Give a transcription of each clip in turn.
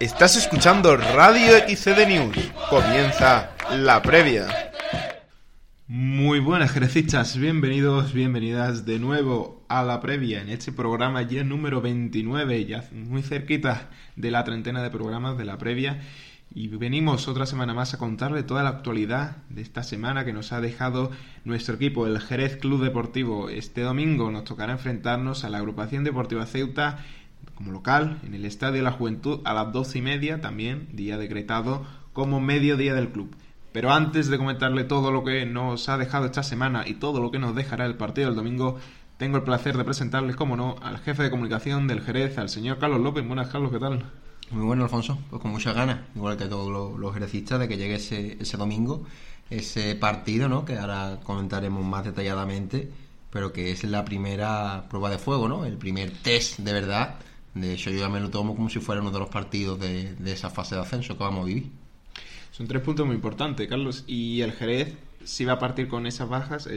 Estás escuchando Radio XCD News. Comienza la previa. Muy buenas jerecistas, bienvenidos, bienvenidas de nuevo a la previa en este programa ya número 29, ya muy cerquita de la treintena de programas de la previa. Y venimos otra semana más a contarle toda la actualidad de esta semana que nos ha dejado nuestro equipo, el Jerez Club Deportivo. Este domingo nos tocará enfrentarnos a la agrupación deportiva Ceuta como local en el Estadio de la Juventud a las doce y media, también día decretado como mediodía del club. Pero antes de comentarle todo lo que nos ha dejado esta semana y todo lo que nos dejará el partido del domingo, tengo el placer de presentarles, como no, al jefe de comunicación del Jerez, al señor Carlos López. Buenas, Carlos, ¿qué tal? Muy bueno, Alfonso. Pues con muchas ganas, igual que todos los, los jerecistas, de que llegue ese, ese domingo, ese partido, ¿no? Que ahora comentaremos más detalladamente, pero que es la primera prueba de fuego, ¿no? El primer test de verdad de hecho, yo ya me lo tomo como si fuera uno de los partidos de, esa fase de ascenso que vamos a vivir. Son tres puntos muy importantes, Carlos. Y el Jerez si va a partir con esas bajas,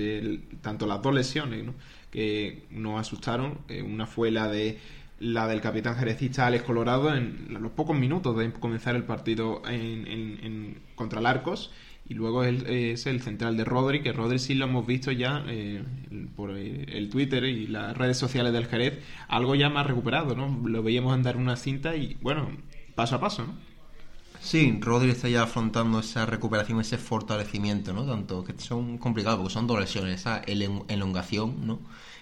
tanto las dos lesiones que nos asustaron. Eh, una fue la de la del capitán jerezista Alex Colorado en los pocos minutos de comenzar el partido en, contra el Arcos y luego es el central de Rodri, que Rodri sí lo hemos visto ya eh, por el Twitter y las redes sociales del Jerez, algo ya más recuperado, ¿no? Lo veíamos andar una cinta y, bueno, paso a paso, ¿no? Sí, Rodri está ya afrontando esa recuperación, ese fortalecimiento, ¿no? Tanto que son complicados porque son dos lesiones, esa elongación, ¿no?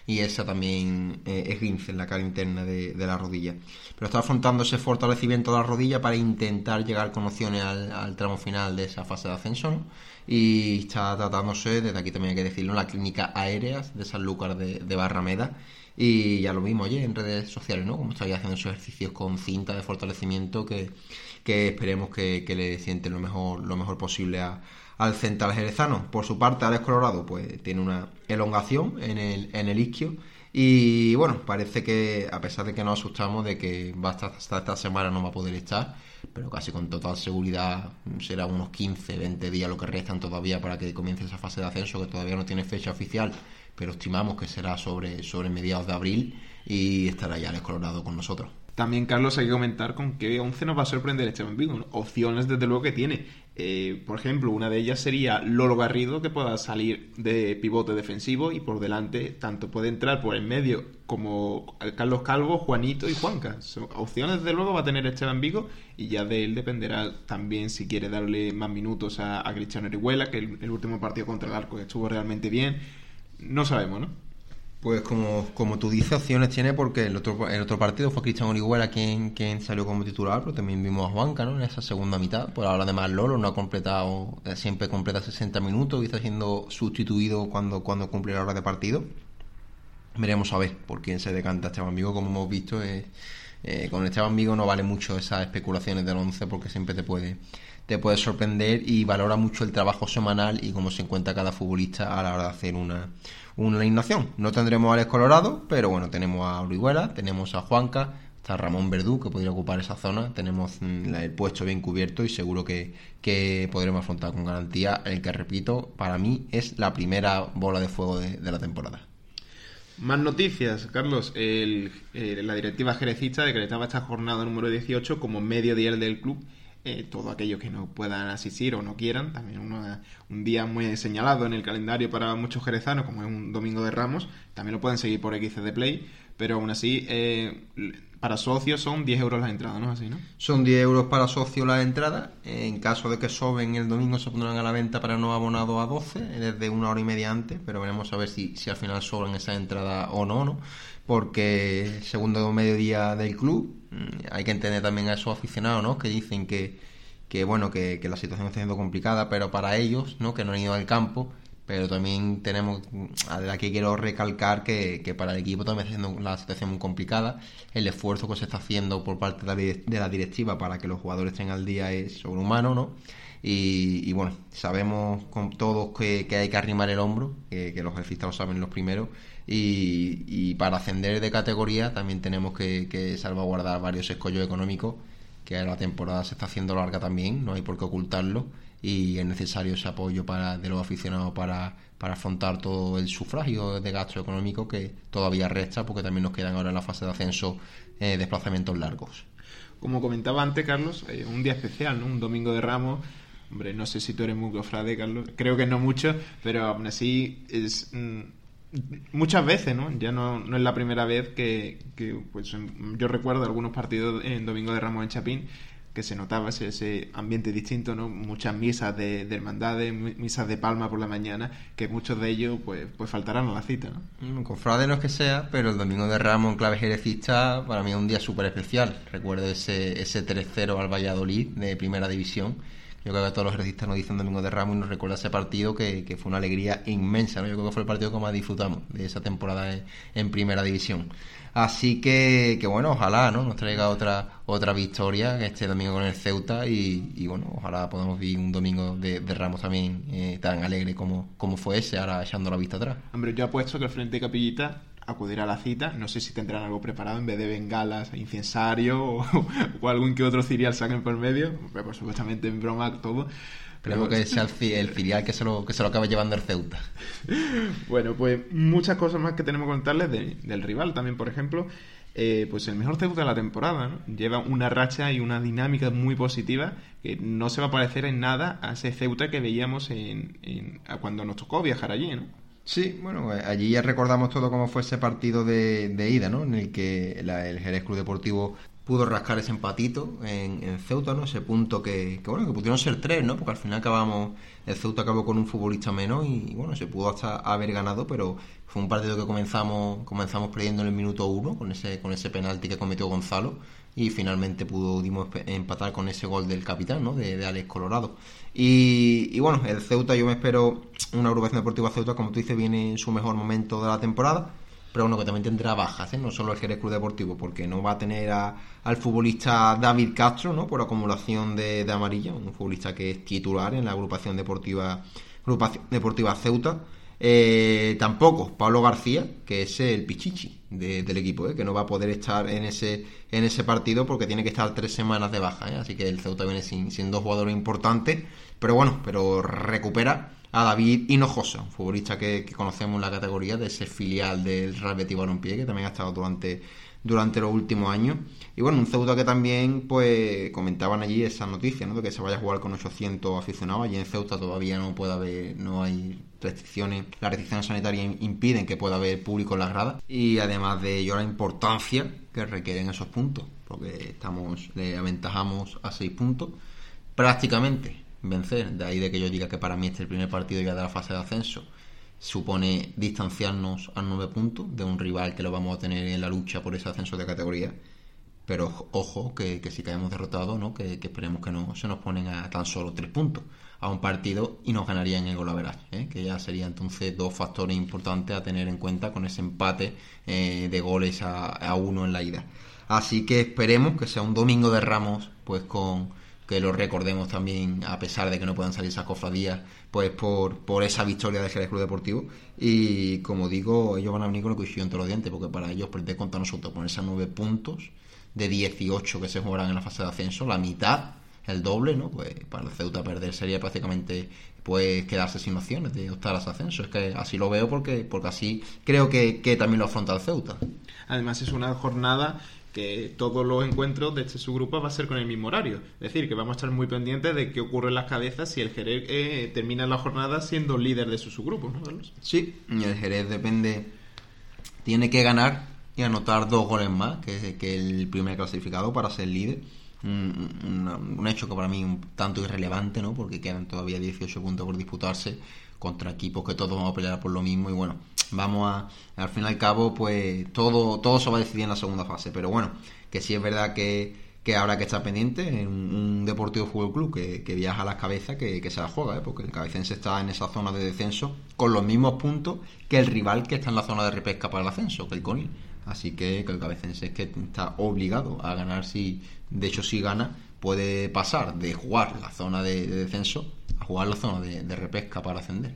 Y esa también eh, es esguince en la cara interna de, la rodilla. Pero está afrontando ese fortalecimiento de la rodilla para intentar llegar con opciones al, tramo final de esa fase de ascensión y está tratándose, desde aquí también hay que decirlo, en la clínica aéreas de San Lucas de, Barrameda y ya lo mismo oye en redes sociales, ¿no? Como está haciendo esos ejercicios con cinta de fortalecimiento que, esperemos que, le siente lo mejor, lo mejor posible a, al central jerezano. Por su parte, Alex Colorado pues tiene una elongación en el, en el isquio y bueno, parece que a pesar de que nos asustamos de que va hasta, esta semana no va a poder estar, pero casi con total seguridad será unos 15, 20 días lo que restan todavía para que comience esa fase de ascenso que todavía no tiene fecha oficial, pero estimamos que será sobre, sobre mediados de abril y estará ya Alex Colorado con nosotros. También, Carlos, hay que comentar con qué 11 nos va a sorprender Esteban Vigo. Opciones, desde luego, que tiene. Eh, por ejemplo, una de ellas sería Lolo Garrido, que pueda salir de pivote defensivo y por delante tanto puede entrar por el medio como Carlos Calvo, Juanito y Juanca. opciones, desde luego, va a tener Esteban Vigo y ya de él dependerá también si quiere darle más minutos a, Cristiano Orihuela, que el, el último partido contra el Arco estuvo realmente bien. No sabemos, ¿no? Pues como, como tú dices, opciones tiene porque el otro, el otro partido fue Cristian Orihuela quien, quien salió como titular, pero también vimos a Juanca ¿no? en esa segunda mitad. Por ahora además Lolo no ha completado, eh, siempre completa 60 minutos y está siendo sustituido cuando, cuando cumple la hora de partido. Veremos a ver por quién se decanta Esteban Vigo, como hemos visto. Eh, eh, con Esteban Vigo no vale mucho esas especulaciones del 11 porque siempre te puede, te puede sorprender y valora mucho el trabajo semanal y cómo se encuentra cada futbolista a la hora de hacer una una asignación. No tendremos a Alex Colorado, pero bueno, tenemos a Orihuela, tenemos a Juanca, está Ramón Verdú, que podría ocupar esa zona. Tenemos mm, el puesto bien cubierto y seguro que, que podremos afrontar con garantía el que, repito, para mí es la primera bola de fuego de, la temporada. Más noticias, Carlos. El, eh, la directiva jerecista decretaba esta jornada número 18 como medio día del club eh, todo aquellos que no puedan asistir o no quieran, también un día muy señalado en el calendario para muchos jerezanos, como es un domingo de Ramos, también lo pueden seguir por XCD Play, pero aún así, eh, para socios son 10 euros las entradas, ¿no? Así, ¿no? Son 10 euros para socios las entradas, en caso de que soben el domingo se pondrán a la venta para no abonados a 12, desde una hora y media antes, pero veremos a ver si, si al final sobran esas entradas o no, ¿no? Porque segundo mediodía del club, hay que entender también a esos aficionados, ¿no? Que dicen que, que bueno, que, la situación está siendo complicada, pero para ellos, ¿no? Que no han ido al campo, pero también tenemos, mm, aquí quiero recalcar que, que, para el equipo también está siendo la situación muy complicada. El esfuerzo que se está haciendo por parte de la directiva para que los jugadores estén al día es sobrehumano, ¿no? Y, bueno, sabemos con todos que, hay que arrimar el hombro, que, los jefistas lo saben los primeros, y, para ascender de categoría también tenemos que, salvaguardar varios escollos económicos, que la temporada se está haciendo larga también, no hay por qué ocultarlo, y es necesario ese apoyo para, de los aficionados para, para afrontar todo el sufragio de gasto económico que todavía resta, porque también nos quedan ahora en la fase de ascenso eh, desplazamientos largos. Como comentaba antes, Carlos, eh, un día especial, ¿no? Un domingo de Ramos. Hombre, no sé si tú eres muy cofrade, Carlos. Creo que no mucho, pero aún así es... Mm, muchas veces, ¿no? Ya no, no es la primera vez que, que pues, yo recuerdo algunos partidos en Domingo de Ramos en Chapín que se notaba ese, ese, ambiente distinto, ¿no? Muchas misas de, de, hermandades, misas de palma por la mañana, que muchos de ellos pues, pues faltarán a la cita, ¿no? Mm, Cofrade no es que sea, pero el Domingo de Ramos en clave jerecista para mí es un día súper especial. Recuerdo ese, ese 3-0 al Valladolid de Primera División. Yo creo que todos los jerecistas nos dicen Domingo de Ramos y nos recuerda ese partido que, que, fue una alegría inmensa, ¿no? Yo creo que fue el partido que más disfrutamos de esa temporada en, en Primera División. Así que, que, bueno, ojalá ¿no? nos traiga otra otra victoria este domingo con el Ceuta y, y bueno, ojalá podamos vivir un domingo de, de Ramos también eh, tan alegre como, como fue ese, ahora echando la vista atrás. Hombre, yo apuesto que el Frente de Capillita acudirá a la cita, no sé si tendrán algo preparado en vez de bengalas, incensario o, o algún que otro cirial saquen por medio, por supuestamente en broma todo, Esperemos que sea el, el, filial que se, lo, que se lo acabe llevando el Ceuta. Bueno, pues muchas cosas más que tenemos que contarles de, del rival también, por ejemplo. Eh, pues el mejor Ceuta de la temporada, ¿no? Lleva una racha y una dinámica muy positiva que no se va a parecer en nada a ese Ceuta que veíamos en, en cuando nos tocó viajar allí, ¿no? Sí, bueno, allí ya recordamos todo cómo fue ese partido de, de ida, ¿no? En el que la, el Jerez Club Deportivo pudo rascar ese empatito en, en, Ceuta, ¿no? Ese punto que, que, bueno, que pudieron ser tres, ¿no? Porque al final acabamos, el Ceuta acabó con un futbolista menos y, bueno, se pudo hasta haber ganado, pero fue un partido que comenzamos, comenzamos perdiendo en el minuto uno con ese, con ese penalti que cometió Gonzalo y finalmente pudimos empatar con ese gol del capitán, ¿no? De, de Alex Colorado. Y, bueno, el Ceuta, yo me espero una agrupación deportiva Ceuta, como tú dices, viene en su mejor momento de la temporada pero bueno, que también tendrá bajas, ¿eh? no solo el Jerez Club Deportivo, porque no va a tener a, al futbolista David Castro, ¿no? Por acumulación de, de, amarilla, un futbolista que es titular en la agrupación deportiva, deportiva Ceuta. Eh, tampoco Pablo García, que es el pichichi de, del equipo, ¿eh? que no va a poder estar en ese, en ese partido porque tiene que estar tres semanas de baja, ¿eh? así que el Ceuta viene sin, dos jugadores importantes, pero bueno, pero recupera a David Hinojosa, un futbolista que, que, conocemos en la categoría de ese filial del Real Betis Balompié, que también ha estado durante, durante los últimos años. Y bueno, un Ceuta que también, pues, comentaban allí esa noticia, ¿no? De que se vaya a jugar con 800 aficionados. Allí en Ceuta todavía no puede haber, no hay restricciones, las restricciones sanitarias impiden que pueda haber público en las gradas. Y además de ello, la importancia que requieren esos puntos, porque estamos, le aventajamos a 6 puntos prácticamente vencer. De ahí de que yo diga que para mí este es el primer partido ya de la fase de ascenso. Supone distanciarnos a nueve puntos de un rival que lo vamos a tener en la lucha por ese ascenso de categoría. Pero ojo, que, que si caemos derrotados, ¿no? Que, esperemos que no se nos ponen a tan solo tres puntos a un partido y nos ganarían el golaveras, ¿eh? que ya sería entonces dos factores importantes a tener en cuenta con ese empate eh, de goles a, a uno en la ida. Así que esperemos que sea un domingo de Ramos, pues con, que lo recordemos también, a pesar de que no puedan salir esas cofradías, pues por, por esa victoria del Jerez Club Deportivo. Y como digo, ellos van a venir con el cuchillo entre los dientes, porque para ellos perder contra nosotros, ponerse a 9 puntos de 18 que se jugarán en la fase de ascenso, la mitad, el doble, ¿no? Pues para el Ceuta perder sería prácticamente pues quedarse sin opciones de optar a ese ascenso. Es que así lo veo porque, porque así creo que, que también lo afronta el Ceuta. Además es una jornada que todos los encuentros de este subgrupo va a ser con el mismo horario. Es decir, que vamos a estar muy pendientes de qué ocurre en las cabezas si el Jerez eh, termina la jornada siendo líder de su subgrupo, ¿no? Sí, el Jerez depende, tiene que ganar y anotar dos goles más que, el primer clasificado para ser líder. Un, hecho que para mí un tanto irrelevante, ¿no? Porque quedan todavía 18 puntos por disputarse contra equipos que todos vamos a pelear por lo mismo y bueno, vamos a, al fin y al cabo, pues todo, todo se va a decidir en la segunda fase. Pero bueno, que sí es verdad que, que habrá que estar pendiente en un, un Deportivo Fútbol Club que, que, viaja a las cabezas que, que se la juega, ¿eh? porque el Cabecense está en esa zona de descenso con los mismos puntos que el rival que está en la zona de repesca para el ascenso, que el Conil. Así que, que el Cabecense es que está obligado a ganar si, de hecho, si gana, puede pasar de jugar la zona de, de descenso jugar la zona de, de repesca para ascender.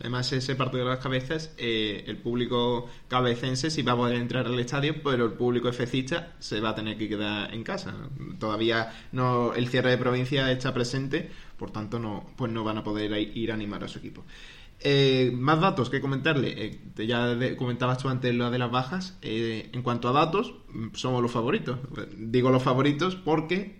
Además, ese partido de las cabezas, eh, el público cabecense sí va a poder entrar al estadio, pero el público efecista se va a tener que quedar en casa. Todavía no el cierre de provincia está presente, por tanto no, pues no van a poder ir a animar a su equipo. Eh, más datos que comentarle. Eh, ya comentabas tú antes lo de las bajas. Eh, en cuanto a datos, mm, somos los favoritos. Digo los favoritos porque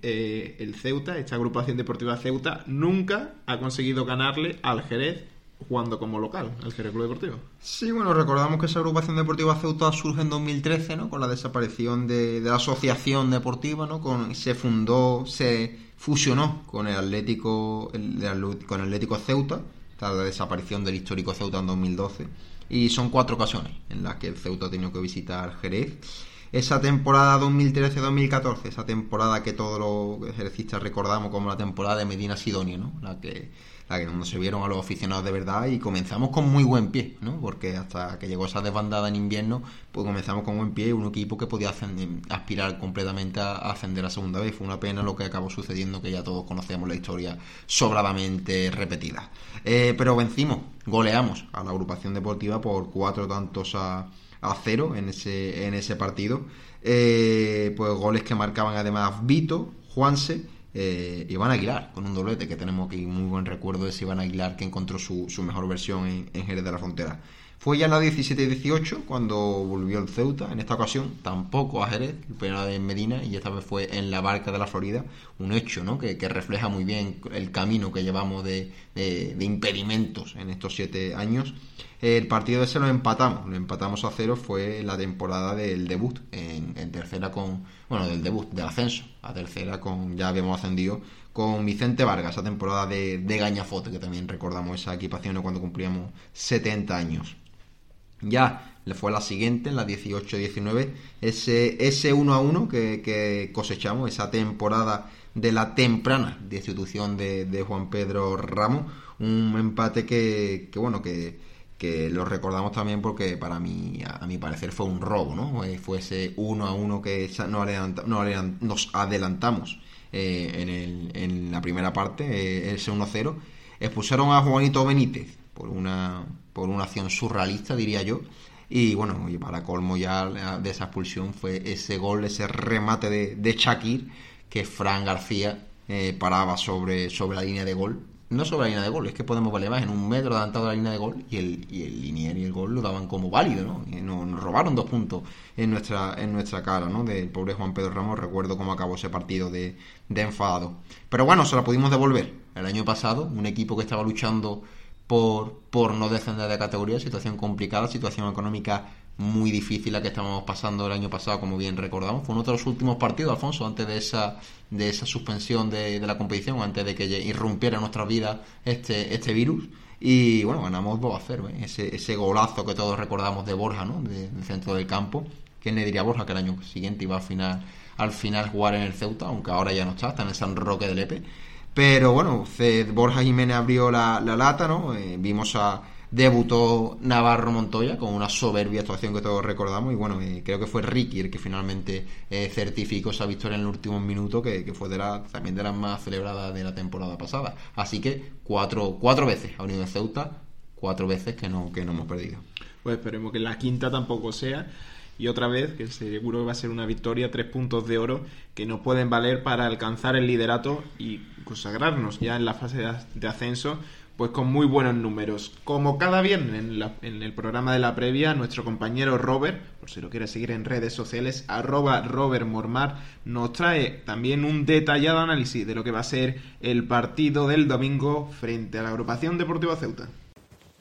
el Ceuta, esta agrupación deportiva Ceuta, nunca ha conseguido ganarle al Jerez jugando como local, al Jerez Club Deportivo. Sí, bueno, recordamos que esa agrupación deportiva Ceuta surge en 2013, ¿no? Con la desaparición de, la asociación deportiva, ¿no? Con, se fundó, se fusionó con el Atlético, con el Atlético Ceuta la desaparición del histórico Ceuta en 2012. Y son cuatro ocasiones en las que el Ceuta ha tenido que visitar Jerez. Esa temporada 2013-2014, esa temporada que todos los ejercistas recordamos como la temporada de Medina Sidonia, ¿no? La que la que cuando se vieron a los aficionados de verdad y comenzamos con muy buen pie, ¿no? Porque hasta que llegó esa desbandada en invierno, pues comenzamos con buen pie, un equipo que podía aspirar completamente a, ascender a segunda vez. Fue una pena lo que acabó sucediendo, que ya todos conocemos la historia sobradamente repetida. Eh, pero vencimos, goleamos a la agrupación deportiva por cuatro tantos a, a cero en ese, en ese partido. Eh, pues goles que marcaban además Vito, Juanse eh, Iván Aguilar, con un doblete que tenemos aquí muy buen recuerdo de ese Iván Aguilar que encontró su, mejor versión en, Jerez de la Frontera. Fue ya en la 17-18 cuando volvió el Ceuta, en esta ocasión tampoco a Jerez, primero en Medina y esta vez fue en la barca de la Florida, un hecho ¿no? que, refleja muy bien el camino que llevamos de, impedimentos en estos siete años. El partido ese lo empatamos, lo empatamos a cero, fue la temporada del debut en, tercera con, bueno, del debut, del ascenso a tercera, con ya habíamos ascendido con Vicente Vargas, esa temporada de, de Gañafote, que también recordamos esa equipación cuando cumplíamos 70 años. Ya le fue la siguiente, en la 18-19, ese, ese 1 a 1 que, cosechamos, esa temporada de la temprana destitución de, Juan Pedro Ramos, un empate que bueno, que, que lo recordamos también porque para mí, a, mi parecer, fue un robo, ¿no? Eh, fue ese uno a uno que no nos adelantamos eh, en, el, en, la primera parte, eh, ese 1-0. Expulsaron a Juanito Benítez por una, por una acción surrealista, diría yo. Y bueno, y para colmo ya de esa expulsión fue ese gol, ese remate de, de Shakir que Fran García paraba sobre, sobre la línea de gol no sobre la línea de gol, es que podemos ver la en un metro adelantado de la línea de gol y el, y el linier y el gol lo daban como válido, ¿no? Y nos, robaron dos puntos en nuestra, en nuestra cara, ¿no? Del pobre Juan Pedro Ramos, recuerdo cómo acabó ese partido de, de enfado. Pero bueno, se la pudimos devolver. El año pasado, un equipo que estaba luchando por, por no descender de categoría, situación complicada, situación económica muy difícil la que estábamos pasando el año pasado, como bien recordamos. Fue uno de los últimos partidos, Alfonso, antes de esa, de esa suspensión de, la competición, antes de que irrumpiera en nuestra vida este, este virus. Y bueno, ganamos 2 a 0, ¿eh? ese, ese golazo que todos recordamos de Borja, ¿no? del centro del campo. ¿Quién le diría a Borja que el año siguiente iba al final, al final jugar en el Ceuta, aunque ahora ya no está, está en el San Roque del Lepe? Pero bueno, Borja Jiménez abrió la, la lata, ¿no? Eh, vimos a debutó Navarro Montoya con una soberbia actuación que todos recordamos y bueno, creo que fue Ricky el que finalmente eh, certificó esa victoria en el último minuto que, fue de la, también de las más celebradas de la temporada pasada. Así que cuatro, cuatro veces ha unido Ceuta, cuatro veces que no, que no hemos perdido. Pues esperemos que la quinta tampoco sea y otra vez, que seguro que va a ser una victoria, tres puntos de oro que nos pueden valer para alcanzar el liderato y consagrarnos ya en la fase de ascenso pues con muy buenos números. Como cada viernes en, el programa de la previa, nuestro compañero Robert, por si lo quiere seguir en redes sociales, arroba Robert Mormar, nos trae también un detallado análisis de lo que va a ser el partido del domingo frente a la agrupación Deportiva Ceuta.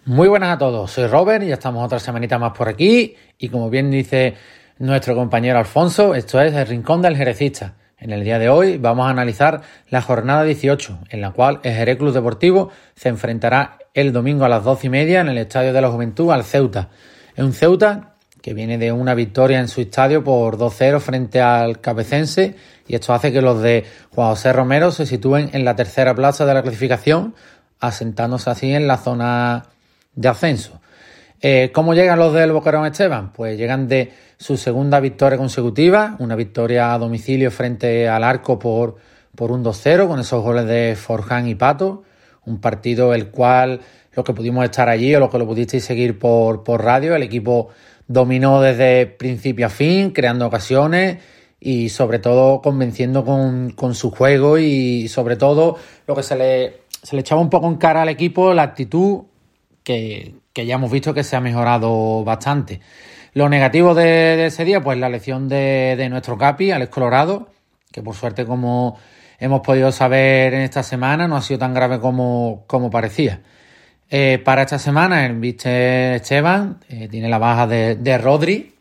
Muy buenas a todos, soy Robert y ya estamos otra semanita más por aquí y como bien dice nuestro compañero Alfonso, esto es el Rincón del Jerecista en el día de hoy vamos a analizar la jornada 18, en la cual el Jerez Deportivo se enfrentará el domingo a las 12 y media en el Estadio de la Juventud al Ceuta. Es un Ceuta que viene de una victoria en su estadio por 2-0 frente al Cabecense y esto hace que los de Juan José Romero se sitúen en la tercera plaza de la clasificación, asentándose así en la zona de ascenso. Eh, ¿Cómo llegan los del Boquerón Esteban? Pues llegan de su segunda victoria consecutiva, una victoria a domicilio frente al arco por, por un 2-0 con esos goles de Forján y Pato, un partido el cual los que pudimos estar allí o los que lo pudisteis seguir por, por radio, el equipo dominó desde principio a fin, creando ocasiones y sobre todo convenciendo con, con su juego y sobre todo lo que se le, se le echaba un poco en cara al equipo, la actitud que, ya hemos visto que se ha mejorado bastante. Lo negativo de, ese día, pues la lección de, nuestro Capi, Alex Colorado, que por suerte, como hemos podido saber en esta semana, no ha sido tan grave como, como parecía. Eh, para esta semana, el viste Esteban eh, tiene la baja de, de Rodri,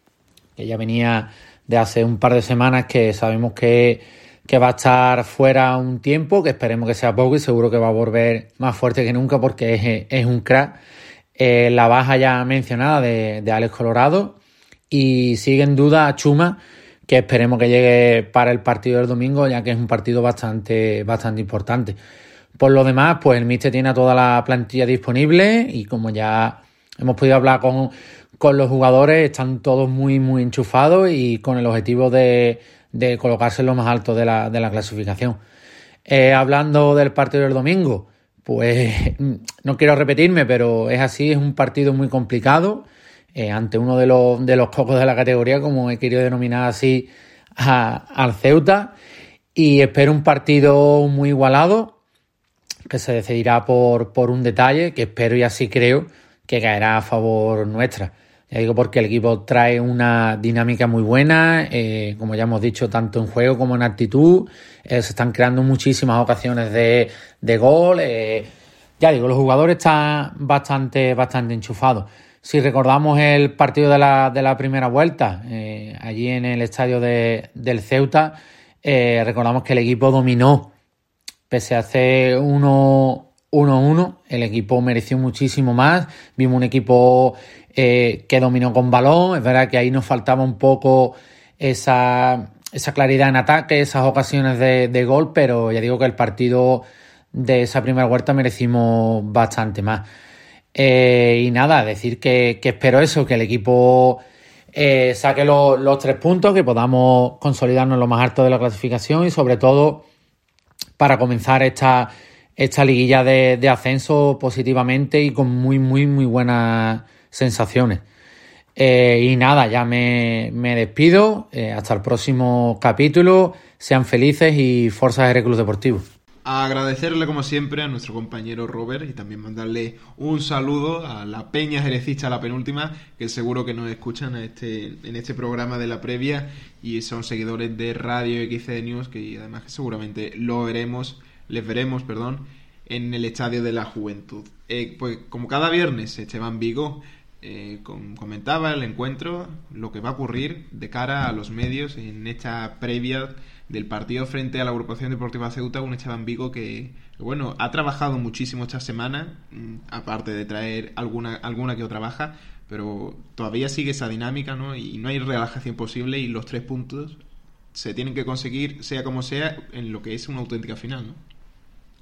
que ya venía de hace un par de semanas que sabemos que que va a estar fuera un tiempo, que esperemos que sea poco y seguro que va a volver más fuerte que nunca porque es, un crack. Eh, la baja ya mencionada de, Alex Colorado y sigue en duda Chuma, que esperemos que llegue para el partido del domingo, ya que es un partido bastante, bastante importante. Por lo demás, pues el Mister tiene toda la plantilla disponible y como ya hemos podido hablar con, con los jugadores, están todos muy, muy enchufados y con el objetivo de de colocarse en lo más alto de la, de la clasificación. Eh, hablando del partido del domingo, pues no quiero repetirme, pero es así, es un partido muy complicado eh, ante uno de los, de los pocos de la categoría, como he querido denominar así al Ceuta, y espero un partido muy igualado, que se decidirá por, por un detalle, que espero y así creo que caerá a favor nuestra. Ya digo porque el equipo trae una dinámica muy buena, eh, como ya hemos dicho, tanto en juego como en actitud. Eh, se están creando muchísimas ocasiones de, de gol. Eh, ya digo, los jugadores están bastante, bastante enchufados. Si recordamos el partido de la, de la primera vuelta, allí en el estadio de, del Ceuta, recordamos que el equipo dominó. Pese a hacer 1-1, el equipo mereció muchísimo más. Vimos un equipo eh, que dominó con balón. Es verdad que ahí nos faltaba un poco esa, esa claridad en ataque, esas ocasiones de, gol, pero ya digo que el partido de esa primera vuelta merecimos bastante más. Eh, y nada, decir que, espero eso, que el equipo eh, saque los tres puntos, que podamos consolidarnos lo más alto de la clasificación y sobre todo para comenzar esta, esta liguilla de, de ascenso positivamente y con muy, muy, muy buenas sensaciones. Eh, y nada, ya me, despido. Eh, hasta el próximo capítulo. Sean felices y Forza R Club Deportivo. Agradecerle como siempre a nuestro compañero Robert y también mandarle un saludo a la Peña Jerecista, la penúltima, que seguro que nos escuchan este, en este programa de la previa y son seguidores de Radio XC News, que además seguramente lo veremos, les veremos, perdón, en el Estadio de la Juventud. Eh, pues como cada viernes, Esteban Vigo eh, comentaba el encuentro, lo que va a ocurrir de cara a los medios en esta previa del partido frente a la agrupación deportiva Ceuta, un Esteban Vigo que, bueno, ha trabajado muchísimo esta semana, mm, aparte de traer alguna, alguna que otra baja, pero todavía sigue esa dinámica, ¿no? Y no hay relajación posible y los tres puntos se tienen que conseguir, sea como sea, en lo que es una auténtica final, ¿no?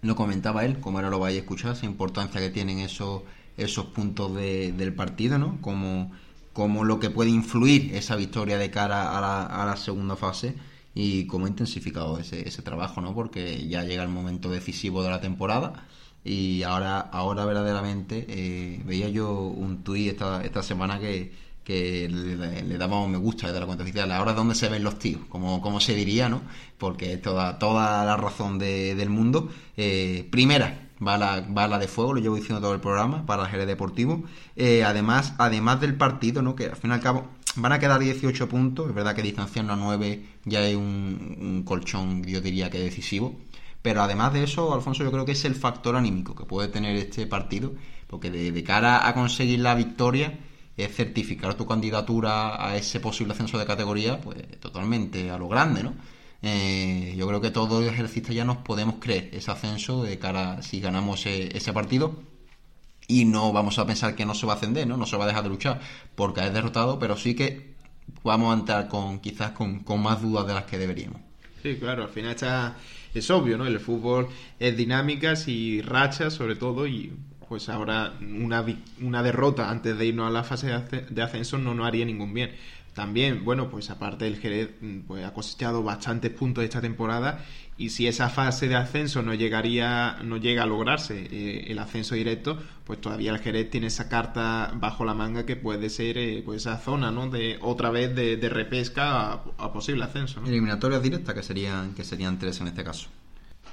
Lo comentaba él, como ahora lo vais a escuchar, esa importancia que tienen esos esos puntos del partido, ¿no? Como, como lo que puede influir esa victoria de cara a la, a la segunda fase y cómo ha intensificado ese, ese trabajo, ¿no? Porque ya llega el momento decisivo de la temporada y ahora, ahora verdaderamente eh, veía yo un tuit esta, esta semana que, que le, le daba me gusta de la cuenta oficial. Ahora dónde se ven los tíos, como, como se diría, ¿no? Porque es toda, toda la razón del mundo. Eh, primera, bala, bala de fuego, lo llevo diciendo todo el programa, para el Jerez Deportivo. Eh, además, además del partido, ¿no? que al fin y al cabo van a quedar 18 puntos, es verdad que distanciando a 9 ya hay un, colchón, yo diría que decisivo. Pero además de eso, Alfonso, yo creo que es el factor anímico que puede tener este partido, porque de, cara a conseguir la victoria, es certificar tu candidatura a ese posible ascenso de categoría, pues totalmente a lo grande, ¿no? Eh, yo creo que todos los ejercicistas ya nos podemos creer ese ascenso de cara si ganamos e, ese, partido y no vamos a pensar que no se va a ascender, ¿no? No se va a dejar de luchar porque es derrotado, pero sí que vamos a entrar con quizás con, más dudas de las que deberíamos. Sí, claro, al final está, es obvio, ¿no? El fútbol es dinámicas y rachas sobre todo y pues ahora una, una derrota antes de irnos a la fase de ascenso no nos haría ningún bien. También, bueno, pues aparte el Jerez mm, pues, ha cosechado bastantes puntos esta temporada y si esa fase de ascenso no llegaría, no llega a lograrse eh, el ascenso directo, pues todavía el Jerez tiene esa carta bajo la manga que puede ser eh, pues esa zona, ¿no? De otra vez de, repesca a, posible ascenso. ¿no? Eliminatorias directas que serían que serían tres en este caso.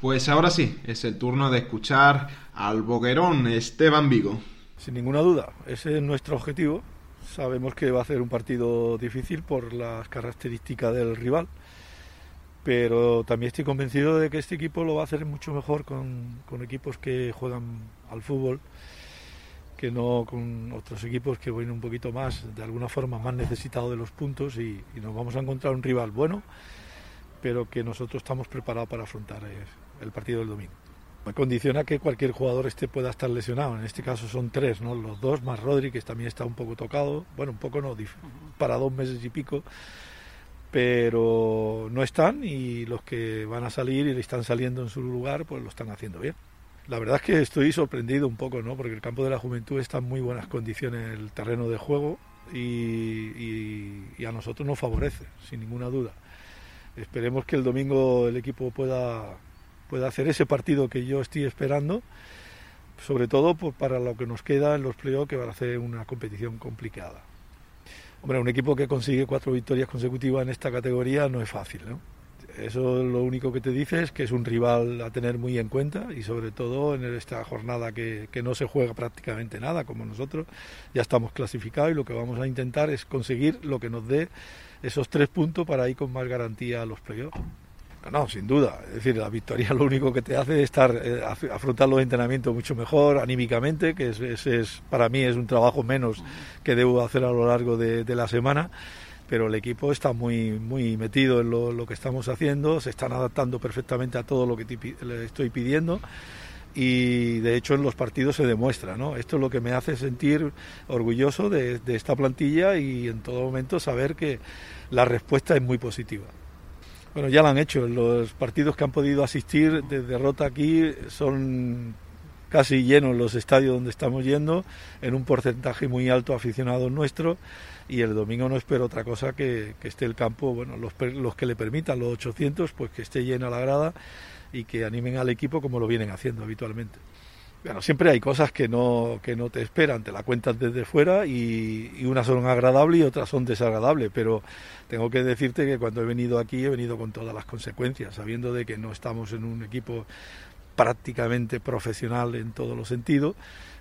Pues ahora sí, es el turno de escuchar al boguerón Esteban Vigo. Sin ninguna duda, ese es nuestro objetivo. Sabemos que va a ser un partido difícil por las características del rival, pero también estoy convencido de que este equipo lo va a hacer mucho mejor con, con equipos que juegan al fútbol que no con otros equipos que vienen un poquito más, de alguna forma, más necesitados de los puntos y, y nos vamos a encontrar un rival bueno, pero que nosotros estamos preparados para afrontar eh, el partido del domingo. Me condiciona que cualquier jugador este pueda estar lesionado. En este caso son tres, ¿no? Los dos más Rodri, que también está un poco tocado. Bueno, un poco no, para dos meses y pico. Pero no están y los que van a salir y están saliendo en su lugar, pues lo están haciendo bien. La verdad es que estoy sorprendido un poco, ¿no? Porque el campo de la juventud está en muy buenas condiciones, el terreno de juego, y, y, y a nosotros nos favorece, sin ninguna duda. Esperemos que el domingo el equipo pueda, pueda hacer ese partido que yo estoy esperando, sobre todo pues, para lo que nos queda en los playoffs, que va a ser una competición complicada. Hombre, un equipo que consigue cuatro victorias consecutivas en esta categoría no es fácil, ¿no? Eso lo único que te dice es que es un rival a tener muy en cuenta y sobre todo en esta jornada que, que, no se juega prácticamente nada, como nosotros ya estamos clasificados y lo que vamos a intentar es conseguir lo que nos dé esos tres puntos para ir con más garantía a los playoffs. No, sin duda. Es decir, la victoria lo único que te hace es estar, eh, afrontar los entrenamientos mucho mejor anímicamente, que es, para mí es un trabajo menos que debo hacer a lo largo de, la semana pero el equipo está muy metido en lo, que estamos haciendo, se están adaptando perfectamente a todo lo que le estoy pidiendo y de hecho en los partidos se demuestra. Esto es lo que me hace sentir orgulloso de esta plantilla y en todo momento saber que la respuesta es muy positiva. Bueno, ya lo han hecho, los partidos que han podido asistir de derrota aquí son casi llenos los estadios donde estamos yendo, en un porcentaje muy alto aficionado nuestro y el domingo no espero otra cosa que, que esté el campo, bueno, los, los, que le permitan, los 800, pues que esté llena la grada y que animen al equipo como lo vienen haciendo habitualmente. Bueno, siempre hay cosas que no, que no te esperan, te la cuentas desde fuera y, y unas son agradables y otras son desagradables, pero tengo que decirte que cuando he venido aquí he venido con todas las consecuencias, sabiendo de que no estamos en un equipo prácticamente profesional en todos los sentidos,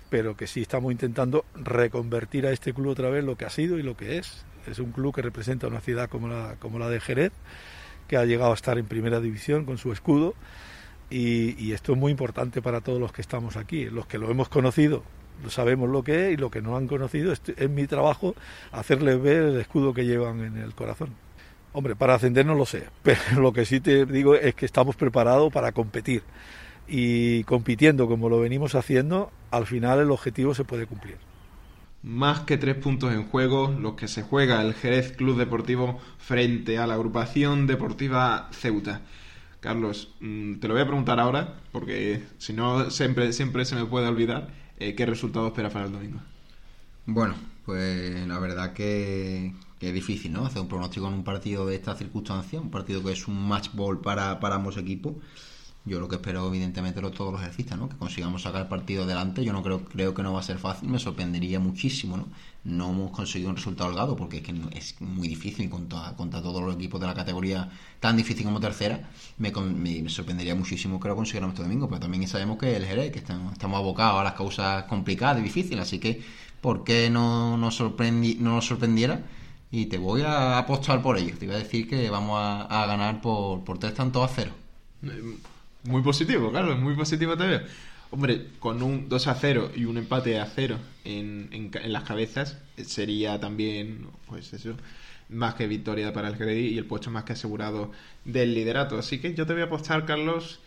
pero que sí estamos intentando reconvertir a este club otra vez lo que ha sido y lo que es. Es un club que representa una ciudad como la, como la de Jerez, que ha llegado a estar en primera división con su escudo, y, esto es muy importante para todos los que estamos aquí. Los que lo hemos conocido sabemos lo que es y lo que no han conocido es, es mi trabajo hacerles ver el escudo que llevan en el corazón. Hombre, para ascender no lo sé, pero lo que sí te digo es que estamos preparados para competir y compitiendo como lo venimos haciendo, al final el objetivo se puede cumplir. Más que tres puntos en juego, los que se juega el Jerez Club Deportivo frente a la agrupación deportiva Ceuta. Carlos, mm, te lo voy a preguntar ahora, porque si no siempre, siempre se me puede olvidar. Eh, ¿Qué resultado esperas para el domingo? Bueno, pues la verdad que, es difícil, ¿no? Hacer un pronóstico en un partido de esta circunstancia, un partido que es un match ball para ambos equipos yo lo que espero evidentemente lo, todos los ejercistas, ¿no? Que consigamos sacar el partido adelante. Yo no creo, creo que no va a ser fácil, me sorprendería muchísimo, ¿no? No hemos conseguido un resultado holgado porque es que es muy difícil contra, contra todos los equipos de la categoría tan difícil como tercera. Me, me, sorprendería muchísimo que lo consiguiéramos este domingo, pero también sabemos que el Jerez, que estamos, estamos abocados a las causas complicadas y difíciles, así que ¿por qué no nos, no nos sorprendiera? Y te voy a apostar por ello. Te iba a decir que vamos a, ganar por, por tres tantos a cero. Muy positivo, Carlos, muy positivo te veo. Hombre, con un 2 a 0 y un empate a 0 en, en, las cabezas sería también, pues eso, más que victoria para el Jerez y el puesto más que asegurado del liderato. Así que yo te voy a apostar, Carlos.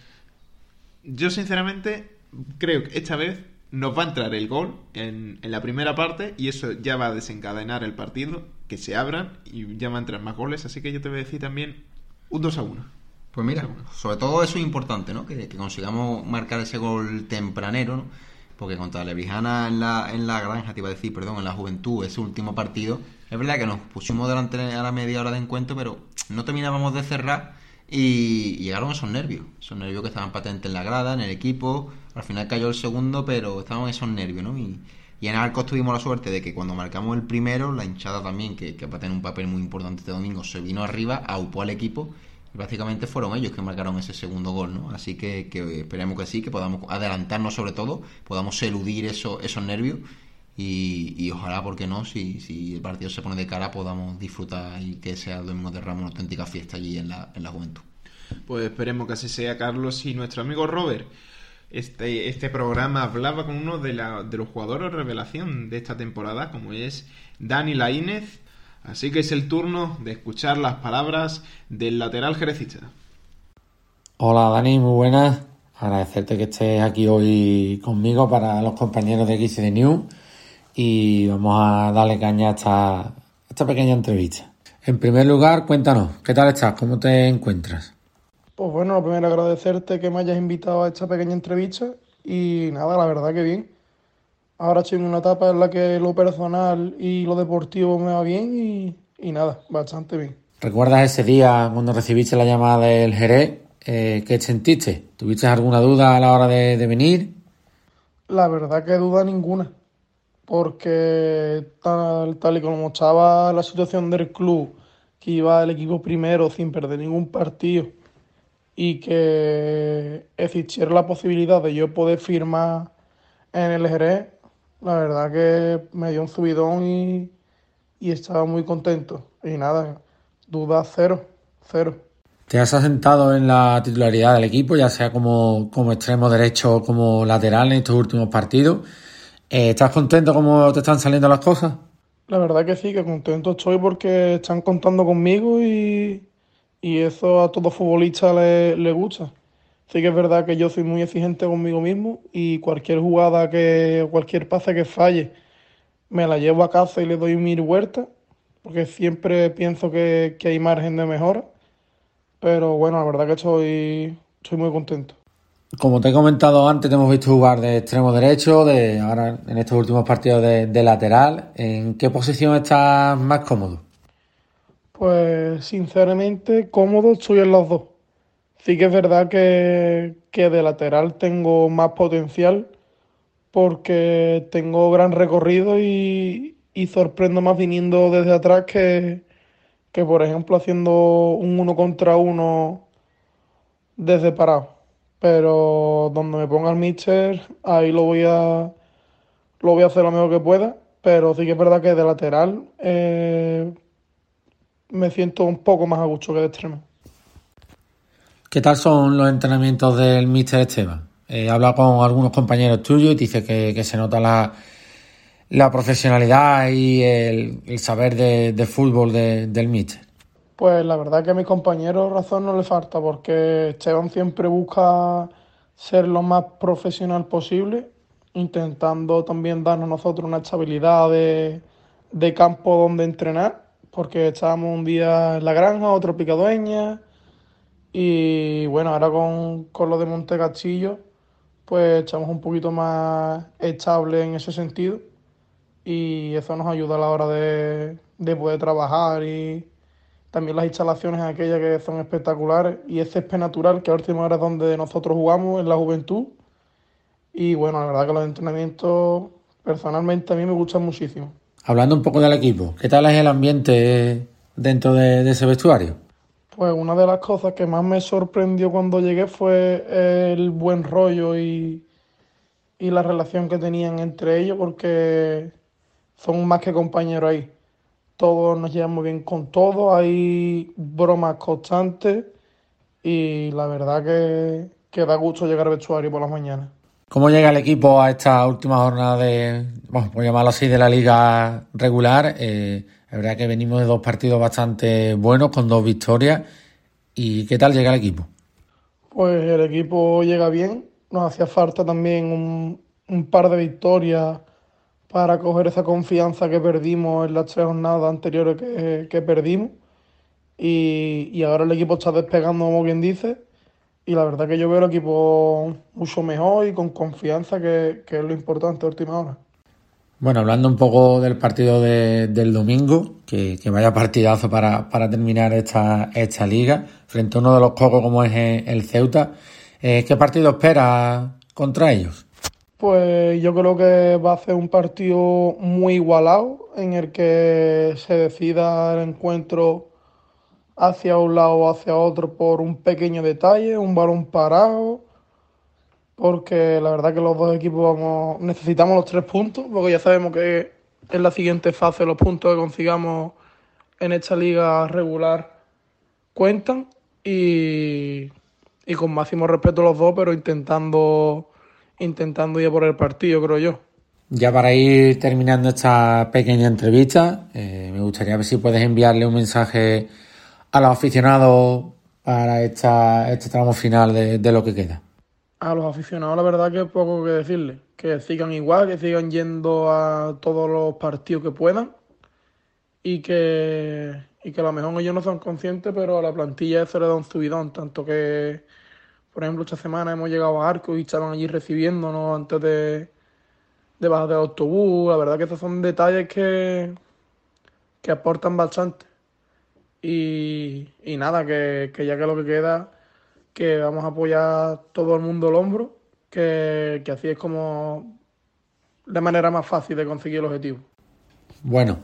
Yo, sinceramente, creo que esta vez nos va a entrar el gol en, en la primera parte y eso ya va a desencadenar el partido, que se abran y ya va a entrar más goles. Así que yo te voy a decir también un 2 a 1. Pues mira, sobre todo eso es importante, ¿no? Que, que consigamos marcar ese gol tempranero, ¿no? Porque contra Lebrijana en la, en la granja, te iba a decir, perdón, en la juventud, ese último partido, es verdad que nos pusimos delante a la media hora de encuentro, pero no terminábamos de cerrar y llegaron esos nervios, esos nervios que estaban patentes en la grada, en el equipo, al final cayó el segundo, pero estaban esos nervios, ¿no? Y, y en Arcos tuvimos la suerte de que cuando marcamos el primero, la hinchada también, que, que va a tener un papel muy importante este domingo, se vino arriba, aupó al equipo prácticamente fueron ellos que marcaron ese segundo gol, ¿no? Así que, que esperemos que sí, que podamos adelantarnos sobre todo, podamos eludir eso, esos nervios y, ojalá, porque no, si, si el partido se pone de cara, podamos disfrutar y que sea el Domingo de Ramos una auténtica fiesta allí en la, en la juventud. Pues esperemos que así sea, Carlos, y nuestro amigo Robert. Este, este programa hablaba con uno de, la, de los jugadores revelación de esta temporada, como es Dani Laínez. Así que es el turno de escuchar las palabras del lateral jerecista. Hola Dani, muy buenas. Agradecerte que estés aquí hoy conmigo para los compañeros de XD News y vamos a darle caña a esta, esta pequeña entrevista. En primer lugar, cuéntanos, ¿qué tal estás? ¿Cómo te encuentras? Pues bueno, lo primero agradecerte que me hayas invitado a esta pequeña entrevista y nada, la verdad que bien. Ahora estoy en una etapa en la que lo personal y lo deportivo me va bien y, y nada, bastante bien. ¿Recuerdas ese día cuando recibiste la llamada del Jerez? Eh, ¿Qué sentiste? ¿Tuviste alguna duda a la hora de, de venir? La verdad que duda ninguna porque tal, tal y como estaba la situación del club, que iba el equipo primero sin perder ningún partido y que existiera la posibilidad de yo poder firmar en el Jerez, la verdad que me dio un subidón y, y estaba muy contento. Y nada, duda cero, cero. ¿Te has asentado en la titularidad del equipo, ya sea como, como extremo derecho o como lateral en estos últimos partidos? Eh, ¿Estás contento cómo te están saliendo las cosas? La verdad que sí, que contento estoy porque están contando conmigo y, y eso a todo futbolista le, le gusta. Sí que es verdad que yo soy muy exigente conmigo mismo y cualquier jugada que, cualquier pase que falle, me la llevo a casa y le doy mil vueltas, porque siempre pienso que, que hay margen de mejora. Pero bueno, la verdad que estoy, estoy muy contento. Como te he comentado antes, te hemos visto jugar de extremo derecho, de ahora en estos últimos partidos de, de lateral. ¿En qué posición estás más cómodo? Pues sinceramente cómodo estoy en los dos. Sí que es verdad que, que de lateral tengo más potencial porque tengo gran recorrido y, y sorprendo más viniendo desde atrás que, que por ejemplo haciendo un uno contra uno desde parado pero donde me ponga el míster, ahí lo voy a lo voy a hacer lo mejor que pueda, pero sí que es verdad que de lateral eh, me siento un poco más a gusto que de extremo. ¿Qué tal son los entrenamientos del míster Esteban? He hablado con algunos compañeros tuyos y dice que, que se nota la, profesionalidad y el, el saber de, fútbol de, del míster. Pues la verdad que a mis compañeros razón no le falta porque Esteban siempre busca ser lo más profesional posible, intentando también darnos nosotros una estabilidad de, de campo donde entrenar, porque estábamos un día en la granja, otro picadueña, y bueno, ahora con, con lo de Monte Castillo, pues estamos un poquito más estable en ese sentido, y eso nos ayuda a la hora de, de poder trabajar y también las instalaciones aquellas que son espectaculares y ese césped natural que a última hora es donde nosotros jugamos en la juventud. Y bueno, la verdad que los entrenamientos personalmente a mí me gustan muchísimo. Hablando un poco del equipo, ¿qué tal es el ambiente dentro de, de ese vestuario? Pues una de las cosas que más me sorprendió cuando llegué fue el buen rollo y, y la relación que tenían entre ellos porque son más que compañeros ahí todos nos llevamos bien con todo, hay bromas constantes y la verdad que, que da gusto llegar al vestuario por las mañanas. ¿Cómo llega el equipo a esta última jornada de, bueno, por llamarlo así, de la liga regular? Eh, la verdad que venimos de dos partidos bastante buenos, con dos victorias. ¿Y qué tal llega el equipo? Pues el equipo llega bien, nos hacía falta también un, par de victorias para coger esa confianza que perdimos en las tres jornadas anteriores que, perdimos. Y, ahora el equipo está despegando, como bien dice. Y la verdad que yo veo el equipo mucho mejor y con confianza, que, que es lo importante a última hora. Bueno, hablando un poco del partido de, del domingo, que, vaya partidazo para, terminar esta, esta liga, frente a uno de los cocos como es el Ceuta, eh, ¿qué partido espera contra ellos? Pues yo creo que va a ser un partido muy igualado en el que se decida el encuentro hacia un lado o hacia otro por un pequeño detalle, un balón parado, porque la verdad que los dos equipos vamos, necesitamos los tres puntos, porque ya sabemos que en la siguiente fase los puntos que consigamos en esta liga regular cuentan y, con máximo respeto los dos, pero intentando, intentando ir por el partido, creo yo. Ya para ir terminando esta pequeña entrevista, eh, me gustaría ver si puedes enviarle un mensaje a los aficionados para esta, este tramo final de lo que queda. A los aficionados la verdad que poco que decirles, que sigan igual, que sigan yendo a todos los partidos que puedan y que, y que a lo mejor ellos no son conscientes, pero a la plantilla eso le da un subidón, tanto que, por ejemplo, esta semana hemos llegado a Arco y estaban allí recibiéndonos antes de, de bajar del autobús, la verdad que esos son detalles que, que aportan bastante. Y, y nada, que, que ya que lo que queda, que vamos a apoyar todo el mundo el hombro, que, que así es como la manera más fácil de conseguir el objetivo. Bueno,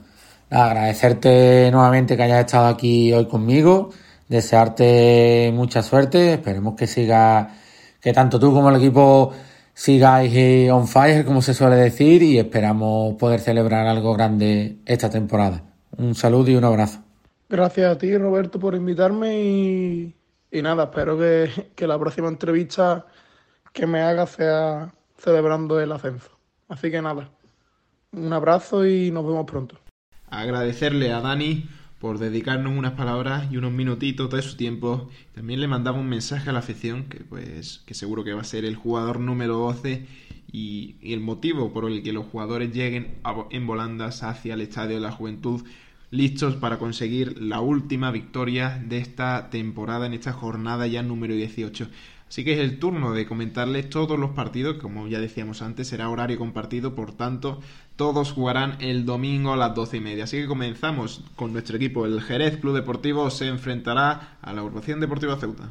agradecerte nuevamente que hayas estado aquí hoy conmigo, desearte mucha suerte, esperemos que siga, que tanto tú como el equipo sigáis eh, on fire, como se suele decir, y esperamos poder celebrar algo grande esta temporada. Un saludo y un abrazo. Gracias a ti, Roberto, por invitarme y, y nada, espero que, que la próxima entrevista que me haga sea celebrando el ascenso. Así que nada, un abrazo y nos vemos pronto. Agradecerle a Dani por dedicarnos unas palabras y unos minutitos de su tiempo. También le mandaba un mensaje a la afición, que pues que seguro que va a ser el jugador número 12 y, el motivo por el que los jugadores lleguen en volandas hacia el Estadio de la Juventud, listos para conseguir la última victoria de esta temporada, en esta jornada ya número 18. Así que es el turno de comentarles todos los partidos, como ya decíamos antes, será horario compartido, por tanto, todos jugarán el domingo a las doce y media. Así que comenzamos con nuestro equipo. El Jerez Club Deportivo se enfrentará a la Agrupación Deportiva Ceuta.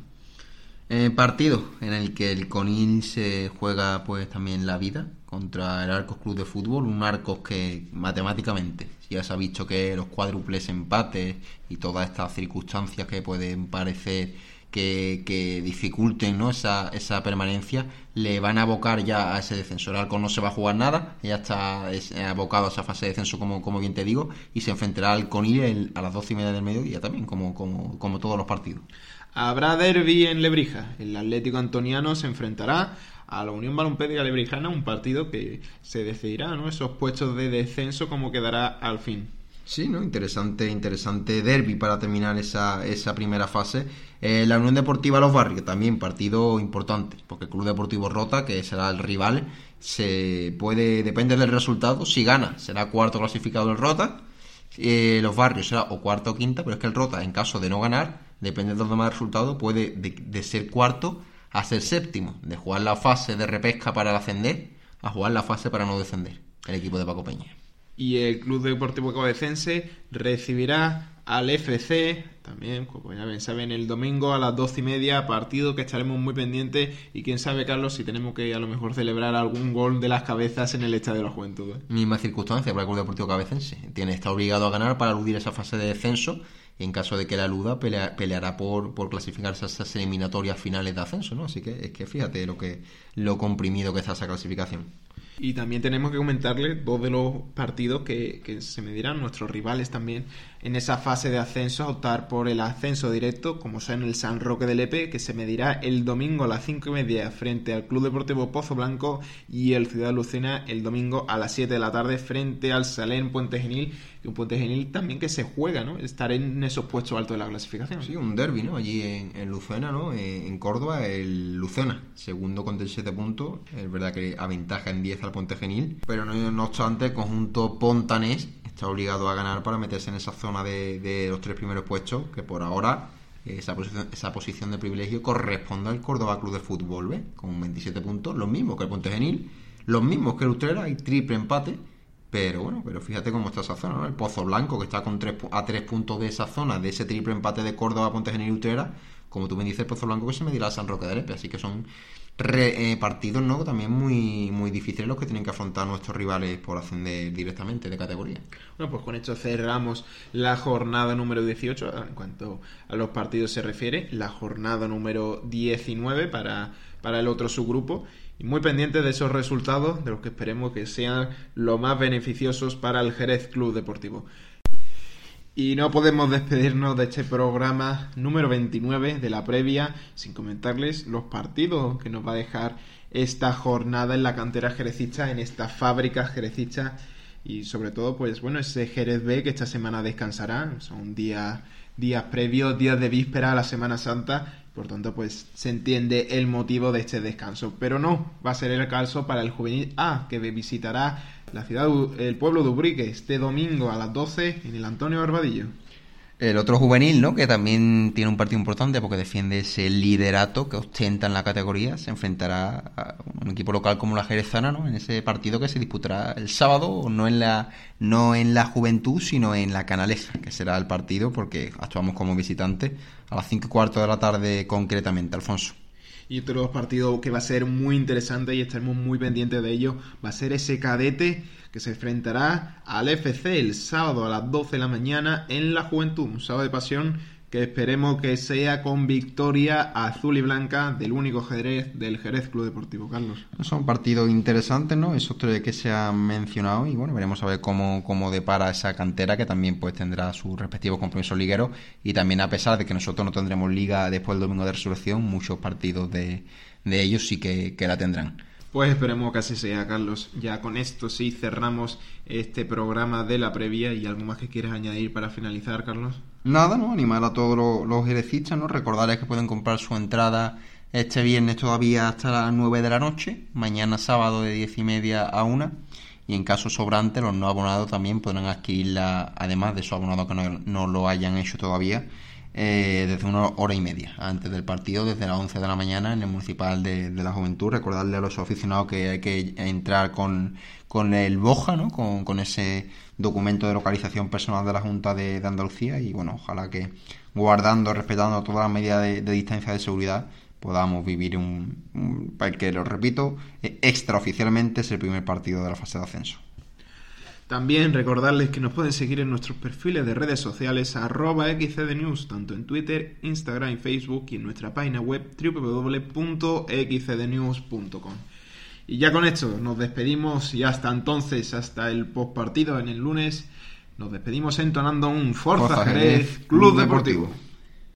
Eh, partido en el que el Conil se juega pues también la vida contra el Arcos Club de Fútbol, un Arcos que matemáticamente ya se ha visto que los cuádruples empates y todas estas circunstancias que pueden parecer que, dificulten ¿no? esa, esa permanencia le van a abocar ya a ese descenso. El Arcos no se va a jugar nada, ya está es- abocado a esa fase de descenso como, como bien te digo y se enfrentará al Conil a las doce y media del mediodía también como, como, como todos los partidos. Habrá derby en Lebrija. El Atlético Antoniano se enfrentará a la Unión Balompédica Lebrijana, un partido que se decidirá, ¿no? Esos puestos de descenso, como quedará al fin. Sí, ¿no? Interesante, interesante derby para terminar esa, esa primera fase. Eh, la Unión Deportiva Los Barrios, también partido importante, porque el Club Deportivo Rota, que será el rival, se puede, depende del resultado, si gana será cuarto clasificado el Rota, eh, Los Barrios será o cuarto o quinta, pero es que el Rota, en caso de no ganar, depende de los demás resultados, puede de, de ser cuarto a ser séptimo, de jugar la fase de repesca para ascender a jugar la fase para no descender, el equipo de Paco Peña. Y el Club Deportivo Cabecense recibirá al FC, también, como ya bien saben, el domingo a las doce y media, partido que estaremos muy pendientes. Y quién sabe, Carlos, si tenemos que a lo mejor celebrar algún gol de las cabezas en el Estadio de la Juventud. ¿eh? Misma circunstancia para el Club Deportivo Cabecense. Tiene, está obligado a ganar para eludir esa fase de descenso en caso de que la eluda pelea- peleará por, por clasificarse a esas eliminatorias finales de ascenso, ¿no? Así que es que fíjate lo que lo comprimido que está esa clasificación. Y también tenemos que comentarle dos de los partidos que, que se medirán nuestros rivales también en esa fase de ascenso a optar por el ascenso directo, como son el San Roque del Epe, que se medirá el domingo a las 5 y media frente al Club Deportivo Pozo Blanco y el Ciudad Lucena el domingo a las 7 de la tarde frente al Salén Puente Genil, y un Puente Genil también que se juega, ¿no? Estar en esos puestos altos de la clasificación. Sí, un derby, ¿no? Allí en, en Lucena, ¿no? En, en Córdoba, el Lucena, segundo con 17 puntos. Es verdad que aventaja en 10 al Ponte Genil, pero no, no obstante, el conjunto pontanés está obligado a ganar para meterse en esa zona de, los tres primeros puestos, que por ahora esa posición, esa posición de privilegio corresponde al Córdoba Club de Fútbol, ¿ves? Con 27 puntos, los mismos que el Ponte Genil, los mismos que el Utrera, hay triple empate. Pero bueno, pero fíjate cómo está esa zona, ¿no? El Pozo Blanco, que está con tres, a tres puntos de esa zona, de ese triple empate de Córdoba, Ponte Genil y Utrera, como tú me dices, Pozo Blanco que se medirá a San Roque de Lepe. Así que son eh, partidos ¿no? también muy, muy difíciles los que tienen que afrontar nuestros rivales por ascender directamente de categoría. Bueno, pues con esto cerramos la jornada número 18 en cuanto a los partidos se refiere, la jornada número 19 para, para el otro subgrupo y muy pendientes de esos resultados de los que esperemos que sean lo más beneficiosos para el Jerez Club Deportivo. Y no podemos despedirnos de este programa número 29 de la previa sin comentarles los partidos que nos va a dejar esta jornada en la cantera jerecista, en esta fábrica jerecista y sobre todo, pues bueno, ese Jerez B que esta semana descansará, son días, días previos, días de víspera a la Semana Santa, por tanto, pues se entiende el motivo de este descanso. Pero no va a ser el caso para el juvenil A, que visitará la ciudad, el pueblo de Ubrique, este domingo a las 12 en el Antonio Barbadillo. El otro juvenil, ¿no? Que también tiene un partido importante porque defiende ese liderato que ostenta en la categoría. Se enfrentará a un equipo local como la Jerezana, ¿no? En ese partido que se disputará el sábado, no en la, no en la Juventud, sino en la Canaleja, que será el partido porque actuamos como visitantes a las 5 y cuarto de la tarde concretamente, Alfonso. Y otro partido que va a ser muy interesante y estaremos muy pendientes de ello va a ser ese cadete que se enfrentará al FC el sábado a las 12 de la mañana en la Juventud, un sábado de pasión que esperemos que sea con victoria azul y blanca del único Jerez del Jerez Club Deportivo Carlos. Son partidos interesantes, ¿no? Esos tres que se han mencionado y bueno, veremos a ver cómo, cómo depara esa cantera que también pues tendrá sus respectivos compromisos ligueros y también a pesar de que nosotros no tendremos liga después del domingo de resurrección, muchos partidos de, de ellos sí que, que la tendrán. Pues esperemos que así sea, Carlos. Ya con esto sí cerramos este programa de la previa y algo más que quieras añadir para finalizar, Carlos. Nada, ¿no? Animar a todos los, los ¿no? Recordarles que pueden comprar su entrada este viernes todavía hasta las 9 de la noche, mañana sábado de 10 y media a 1. Y en caso sobrante, los no abonados también podrán adquirirla, además de su abonado que no lo hayan hecho todavía, eh, desde una hora y media antes del partido, desde las 11 de la mañana en el Municipal de, la Juventud. Recordarle a los aficionados que hay que entrar con, con el BOJA, ¿no? con, con ese documento de localización personal de la Junta de, Andalucía y bueno, ojalá que guardando, respetando todas las medidas de, distancia de seguridad podamos vivir un, un, que lo repito, eh, extraoficialmente es el primer partido de la fase de ascenso. También recordarles que nos pueden seguir en nuestros perfiles de redes sociales arroba xcdnews, tanto en Twitter, Instagram y Facebook y en nuestra página web www.xcdnews.com. Y ya con esto nos despedimos y hasta entonces, hasta el postpartido en el lunes, nos despedimos entonando un Forza, Jerez Club, Deportivo.